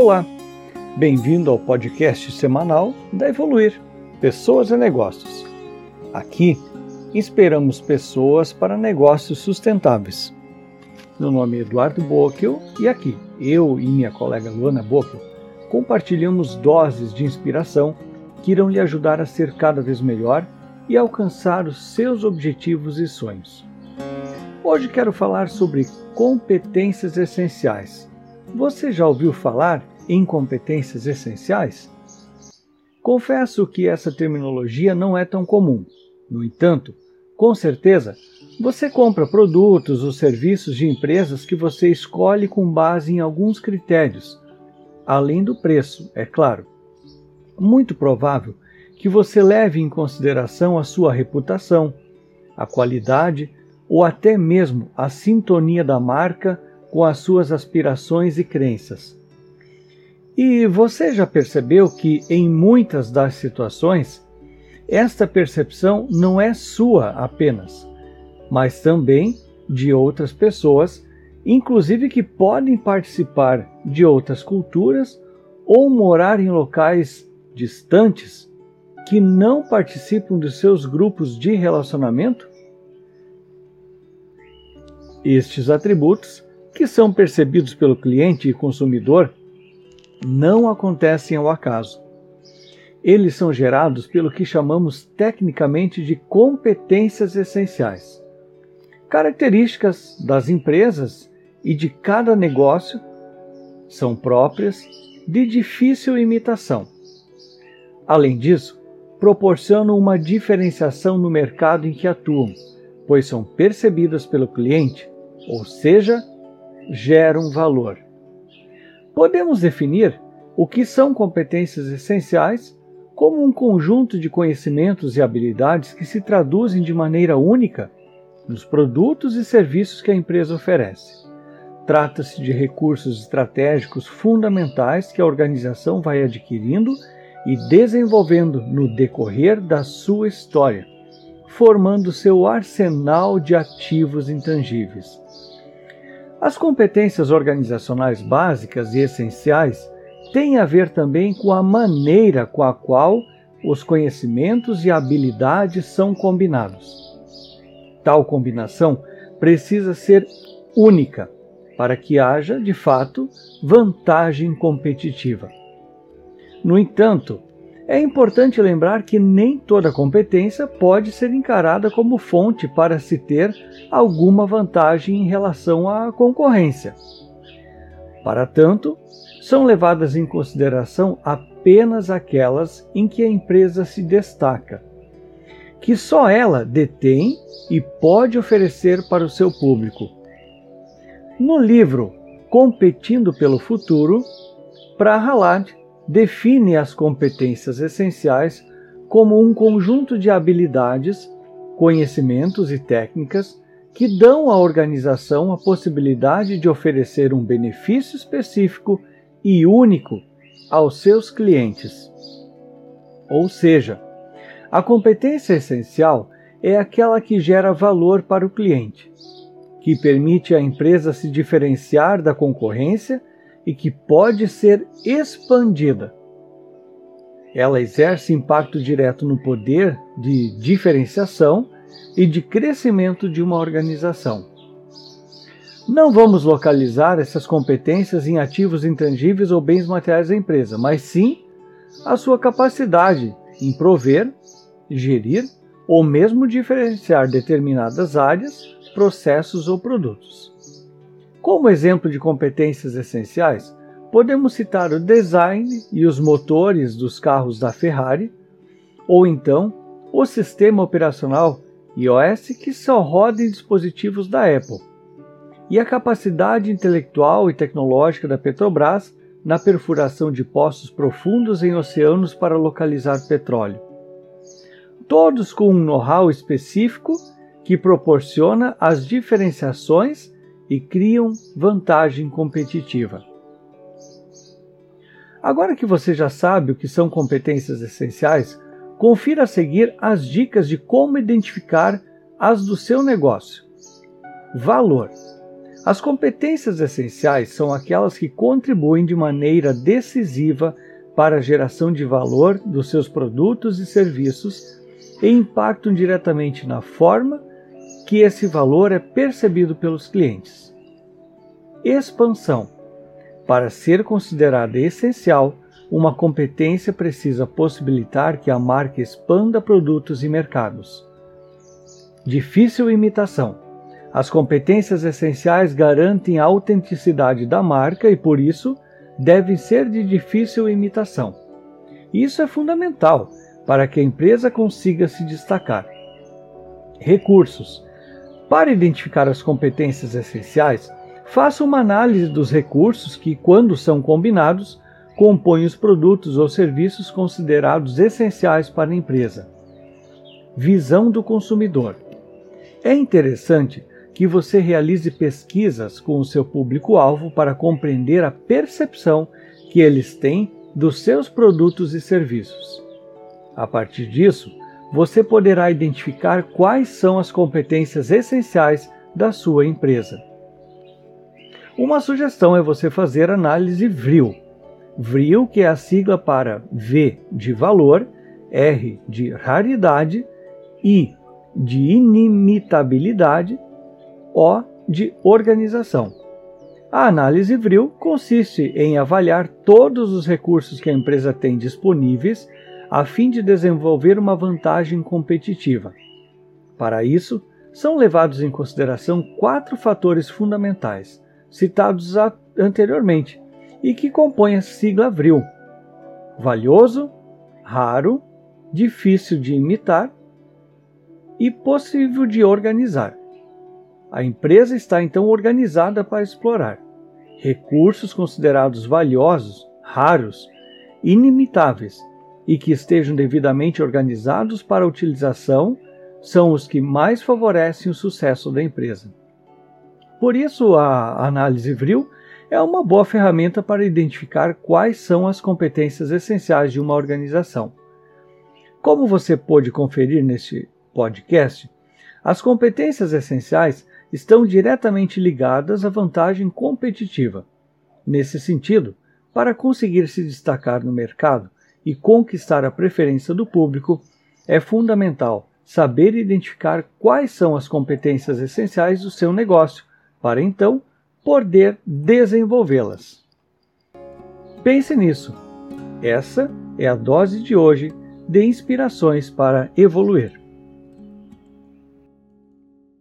Olá, bem-vindo ao podcast semanal da Evoluir Pessoas e Negócios. Aqui inspiramos pessoas para negócios sustentáveis. Meu nome é Eduardo Bocchio e aqui eu e minha colega Luana Bocchio compartilhamos doses de inspiração que irão lhe ajudar a ser cada vez melhor e alcançar os seus objetivos e sonhos. Hoje quero falar sobre competências essenciais você já ouviu falar em competências essenciais? Confesso que essa terminologia não é tão comum. No entanto, com certeza, você compra produtos ou serviços de empresas que você escolhe com base em alguns critérios, além do preço, é claro. Muito provável que você leve em consideração a sua reputação, a qualidade ou até mesmo a sintonia da marca com as suas aspirações e crenças. E você já percebeu que, em muitas das situações, esta percepção não é sua apenas, mas também de outras pessoas, inclusive que podem participar de outras culturas ou morar em locais distantes que não participam dos seus grupos de relacionamento? Estes atributos que são percebidos pelo cliente e consumidor não acontecem ao acaso. Eles são gerados pelo que chamamos tecnicamente de competências essenciais. Características das empresas e de cada negócio são próprias de difícil imitação. Além disso, proporcionam uma diferenciação no mercado em que atuam, pois são percebidas pelo cliente, ou seja, geram valor. Podemos definir o que são competências essenciais como um conjunto de conhecimentos e habilidades que se traduzem de maneira única nos produtos e serviços que a empresa oferece. Trata-se de recursos estratégicos fundamentais que a organização vai adquirindo e desenvolvendo no decorrer da sua história, formando seu arsenal de ativos intangíveis. As competências organizacionais básicas e essenciais têm a ver também com a maneira com a qual os conhecimentos e habilidades são combinados. Tal combinação precisa ser única para que haja, de fato, vantagem competitiva. No entanto, é importante lembrar que nem toda competência pode ser encarada como fonte para se ter alguma vantagem em relação à concorrência. Para tanto, são levadas em consideração apenas aquelas em que a empresa se destaca, que só ela detém e pode oferecer para o seu público. No livro Competindo pelo Futuro, Prahalad define as competências essenciais como um conjunto de habilidades, conhecimentos e técnicas que dão à organização a possibilidade de oferecer um benefício específico e único aos seus clientes. Ou seja, a competência essencial é aquela que gera valor para o cliente, que permite à empresa se diferenciar da concorrência e que pode ser expandida. Ela exerce impacto direto no poder de diferenciação e de crescimento de uma organização. Não vamos localizar essas competências em ativos intangíveis ou bens materiais da empresa, mas sim a sua capacidade em prover, gerir ou mesmo diferenciar determinadas áreas, processos ou produtos. Como exemplo de competências essenciais, podemos citar o design e os motores dos carros da Ferrari, ou então o sistema operacional iOS que só roda em dispositivos da Apple, e a capacidade intelectual e tecnológica da Petrobras na perfuração de poços profundos em oceanos para localizar petróleo. Todos com um know-how específico que proporciona as diferenciações e criam vantagem competitiva. Agora que você já sabe o que são competências essenciais, confira a seguir as dicas de como identificar as do seu negócio. Valor. As competências essenciais são aquelas que contribuem de maneira decisiva para a geração de valor dos seus produtos e serviços e impactam diretamente na forma que esse valor é percebido pelos clientes. Expansão. Para ser considerada essencial, uma competência precisa possibilitar que a marca expanda produtos e mercados. Difícil imitação. As competências essenciais garantem a autenticidade da marca e, por isso, devem ser de difícil imitação. Isso é fundamental para que a empresa consiga se destacar. Recursos. Para identificar as competências essenciais, faça uma análise dos recursos que, quando são combinados, compõem os produtos ou serviços considerados essenciais para a empresa. Visão do consumidor. É interessante que você realize pesquisas com o seu público-alvo para compreender a percepção que eles têm dos seus produtos e serviços. A partir disso, você poderá identificar quais são as competências essenciais da sua empresa. Uma sugestão é você fazer análise VRIL. VRIL, que é a sigla para V de valor, R de raridade, I de inimitabilidade, O de organização. A análise VRIL consiste em avaliar todos os recursos que a empresa tem disponíveis a fim de desenvolver uma vantagem competitiva. Para isso, são levados em consideração quatro fatores fundamentais citados anteriormente e que compõem a sigla VRIL: valioso, raro, difícil de imitar e possível de organizar. A empresa está então organizada para explorar recursos considerados valiosos, raros, inimitáveis e que estejam devidamente organizados para utilização são os que mais favorecem o sucesso da empresa. Por isso, a análise VRIL é uma boa ferramenta para identificar quais são as competências essenciais de uma organização. Como você pôde conferir neste podcast, as competências essenciais estão diretamente ligadas à vantagem competitiva. Nesse sentido, para conseguir se destacar no mercado e conquistar a preferência do público, é fundamental saber identificar quais são as competências essenciais do seu negócio para então poder desenvolvê-las. Pense nisso. Essa é a dose de hoje de inspirações para evoluir.